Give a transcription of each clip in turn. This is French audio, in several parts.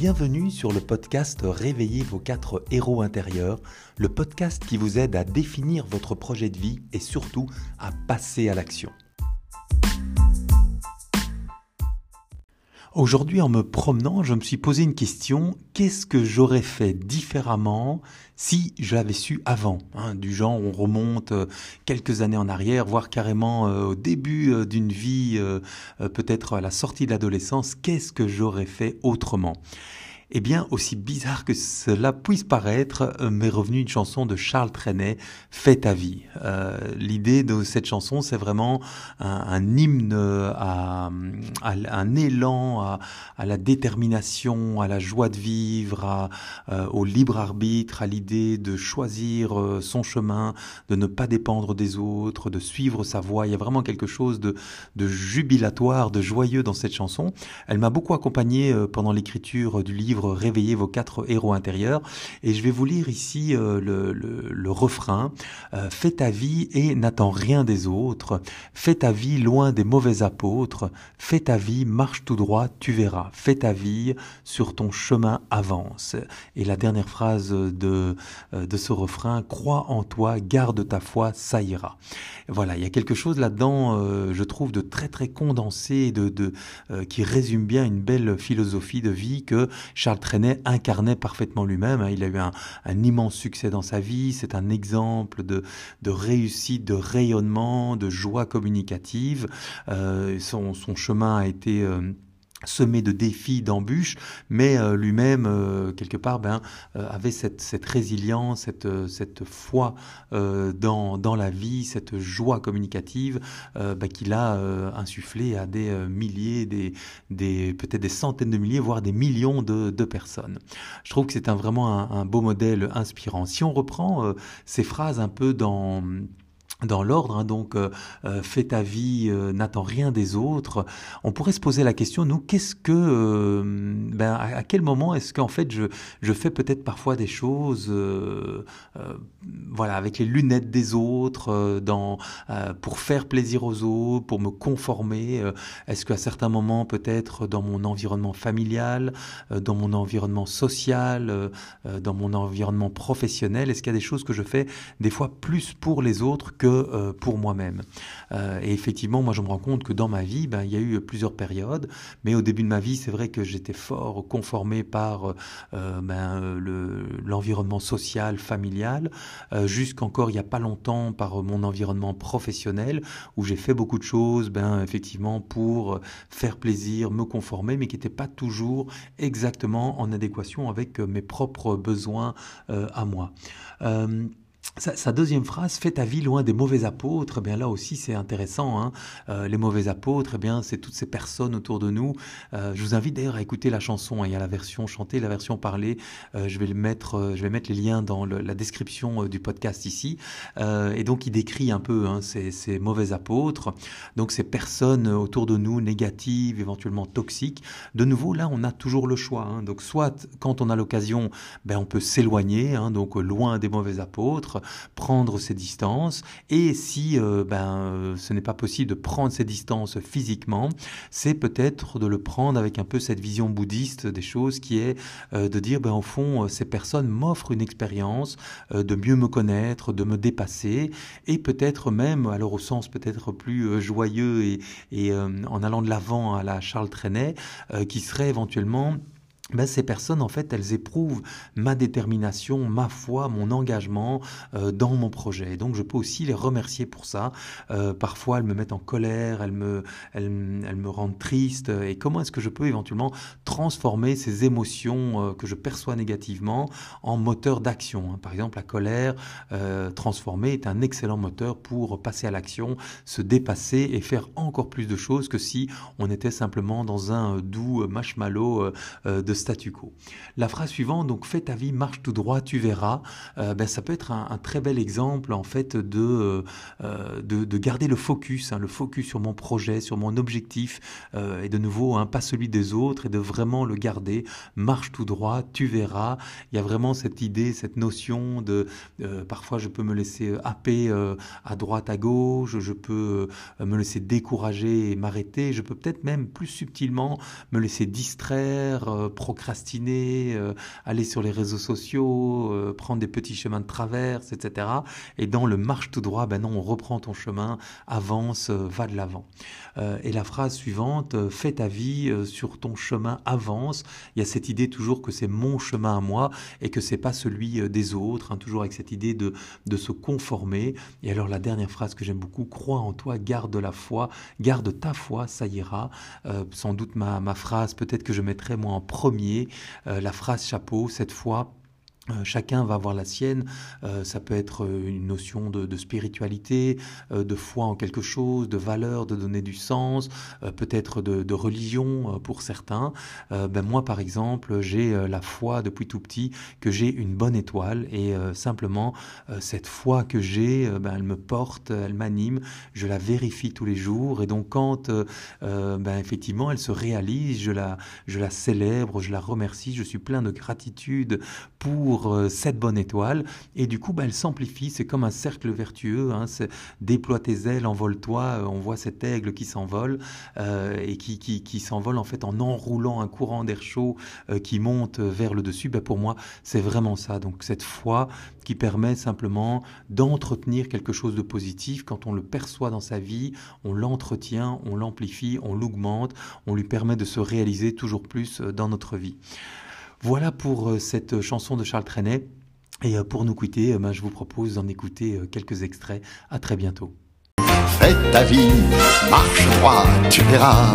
Bienvenue sur le podcast Réveillez vos quatre héros intérieurs, le podcast qui vous aide à définir votre projet de vie et surtout à passer à l'action. Aujourd'hui, en me promenant, je me suis posé une question. Qu'est-ce que j'aurais fait différemment si je l'avais su avant hein, Du genre, on remonte euh, quelques années en arrière, voire carrément euh, au début euh, d'une vie, peut-être à la sortie de l'adolescence, qu'est-ce que j'aurais fait autrement? Eh bien, aussi bizarre que cela puisse paraître, euh, m'est revenue une chanson de Charles Trenet, Fais ta vie. Euh, L'idée de cette chanson, c'est vraiment un, hymne à, un élan à, la détermination, à la joie de vivre, euh, au libre arbitre, à l'idée de choisir son chemin, de ne pas dépendre des autres, de suivre sa voie. Il y a vraiment quelque chose de, de jubilatoire, de joyeux dans cette chanson. Elle m'a beaucoup accompagné pendant l'écriture du livre Réveillez vos quatre héros intérieurs. Et je vais vous lire ici euh, le, refrain. Euh, fais ta vie et n'attends rien des autres. Fais ta vie loin des mauvais apôtres. Fais ta vie, marche tout droit, tu verras. Fais ta vie, sur ton chemin avance. Et la dernière phrase de, euh, de ce refrain, crois en toi, garde ta foi, ça ira. Voilà, il y a quelque chose là-dedans, je trouve, de très très condensé, de, qui résume bien une belle philosophie de vie que Charles Trenet incarnait parfaitement lui-même. Hein. Il a eu un, immense succès dans sa vie. C'est un exemple de, réussite, de rayonnement, de joie communicative. Euh, son, chemin a été euh, semé de défis, d'embûches, mais euh, lui-même, euh, quelque part, ben, euh, avait cette, cette résilience, cette, cette foi dans, dans la vie, cette joie communicative ben, qu'il a insufflé à des milliers, des, des, peut-être des centaines de milliers, voire des millions de, de personnes. Je trouve que c'est un, vraiment un, un, beau modèle inspirant. Si on reprend ces phrases un peu dans dans l'ordre, hein, donc euh, euh, fais ta vie, euh, n'attends rien des autres. On pourrait se poser la question, nous, qu'est-ce que, ben, à, quel moment est-ce qu'en fait je, je fais peut-être parfois des choses, voilà, avec les lunettes des autres, dans, pour faire plaisir aux autres, pour me conformer. est-ce qu'à certains moments, peut-être dans mon environnement familial, dans mon environnement social, dans mon environnement professionnel, est-ce qu'il y a des choses que je fais des fois plus pour les autres que euh, pour moi-même. Euh, et effectivement, moi je me rends compte que dans ma vie, ben, il y a eu plusieurs périodes, mais au début de ma vie, c'est vrai que j'étais fort conformé par euh, ben, l'environnement social, familial, jusqu'encore il n'y a pas longtemps par mon environnement professionnel, où j'ai fait beaucoup de choses, ben, effectivement, pour faire plaisir, me conformer, mais qui n'étaient pas toujours exactement en adéquation avec mes propres besoins à moi. Sa, deuxième phrase, fais ta vie loin des mauvais apôtres. Eh bien là aussi, c'est intéressant. Hein. Euh, les mauvais apôtres, eh bien, c'est toutes ces personnes autour de nous. Euh, je vous invite d'ailleurs à écouter la chanson. Hein. Il y a la version chantée, la version parlée. Euh, je vais le mettre, je vais mettre les liens dans la description du podcast ici. et donc, il décrit un peu hein, ces, ces, mauvais apôtres. Donc, ces personnes autour de nous négatives, éventuellement toxiques. De nouveau, là, on a toujours le choix. Hein. Donc, soit quand on a l'occasion, ben, on peut s'éloigner, hein, donc loin des mauvais apôtres prendre ses distances. Et si euh, ben, euh, ce n'est pas possible de prendre ses distances physiquement, c'est peut-être de le prendre avec un peu cette vision bouddhiste des choses qui est euh, de dire, ben, au fond, ces personnes m'offrent une expérience de mieux me connaître, de me dépasser, et peut-être même, alors au sens peut-être plus joyeux et, en allant de l'avant à la Charles Trenet, qui serait éventuellement ben, ces personnes, en fait, elles éprouvent ma détermination, ma foi, mon engagement euh, dans mon projet. donc, je peux aussi les remercier pour ça. Euh, parfois, elles me mettent en colère, elles me, elles, me rendent triste. Et comment est-ce que je peux éventuellement transformer ces émotions euh, que je perçois négativement en moteur d'action hein? Par exemple, la colère transformée est un excellent moteur pour passer à l'action, se dépasser et faire encore plus de choses que si on était simplement dans un doux marshmallow de statu quo. La phrase suivante, donc fais ta vie, marche tout droit, tu verras, euh, ben, ça peut être un, très bel exemple en fait de, euh, de, garder le focus, hein, le focus sur mon projet, sur mon objectif, euh, et de nouveau, hein, pas celui des autres, et de vraiment le garder, marche tout droit, tu verras. Il y a vraiment cette idée, cette notion de, parfois je peux me laisser happer à droite, à gauche, je peux me laisser décourager et m'arrêter, je peux peut-être même plus subtilement me laisser distraire, procrastiner, aller sur les réseaux sociaux, prendre des petits chemins de traverse, etc. Et dans le marche tout droit, ben non, on reprend ton chemin, avance, va de l'avant. et la phrase suivante, fais ta vie sur ton chemin, avance. Il y a cette idée toujours que c'est mon chemin à moi et que c'est pas celui des autres, hein, toujours avec cette idée de, de se conformer. Et alors la dernière phrase que j'aime beaucoup, crois en toi, garde la foi, garde ta foi, ça ira. Euh, sans doute ma, ma phrase, peut-être que je mettrai moi en premier, euh, la phrase chapeau, cette fois chacun va avoir la sienne. Euh, ça peut être euh, une notion de, spiritualité, de foi en quelque chose, de valeur, de donner du sens, peut-être de, religion pour certains. ben moi, par exemple, j'ai la foi depuis tout petit que j'ai une bonne étoile et simplement cette foi que j'ai, ben, elle me porte, elle m'anime. Je la vérifie tous les jours et donc quand, ben, effectivement, elle se réalise, je la, je la célèbre, je la remercie. Je suis plein de gratitude pour euh, cette bonne étoile. Et du coup, bah, elle s'amplifie. C'est comme un cercle vertueux. Hein, déploie tes ailes, envole-toi. Euh, on voit cet aigle qui s'envole euh, et qui, qui, qui s'envole en fait en enroulant un courant d'air chaud qui monte vers le dessus. Bah, pour moi, c'est vraiment ça. Donc cette foi qui permet simplement d'entretenir quelque chose de positif. Quand on le perçoit dans sa vie, on l'entretient, on l'amplifie, on l'augmente, on lui permet de se réaliser toujours plus dans notre vie. Voilà pour euh, cette chanson de Charles Trenet. Et euh, pour nous quitter, euh, ben, je vous propose d'en écouter quelques extraits. À très bientôt. Fais ta vie, marche droit, tu verras.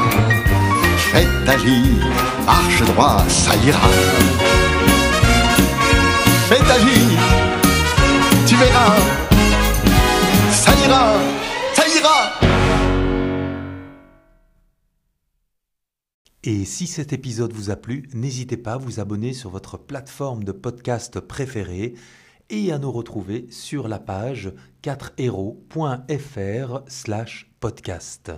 Fais ta vie, marche droit, ça ira. Fais ta vie, tu verras. Et si cet épisode vous a plu, n'hésitez pas à vous abonner sur votre plateforme de podcast préférée et à nous retrouver sur la page 4héros.fr/podcast.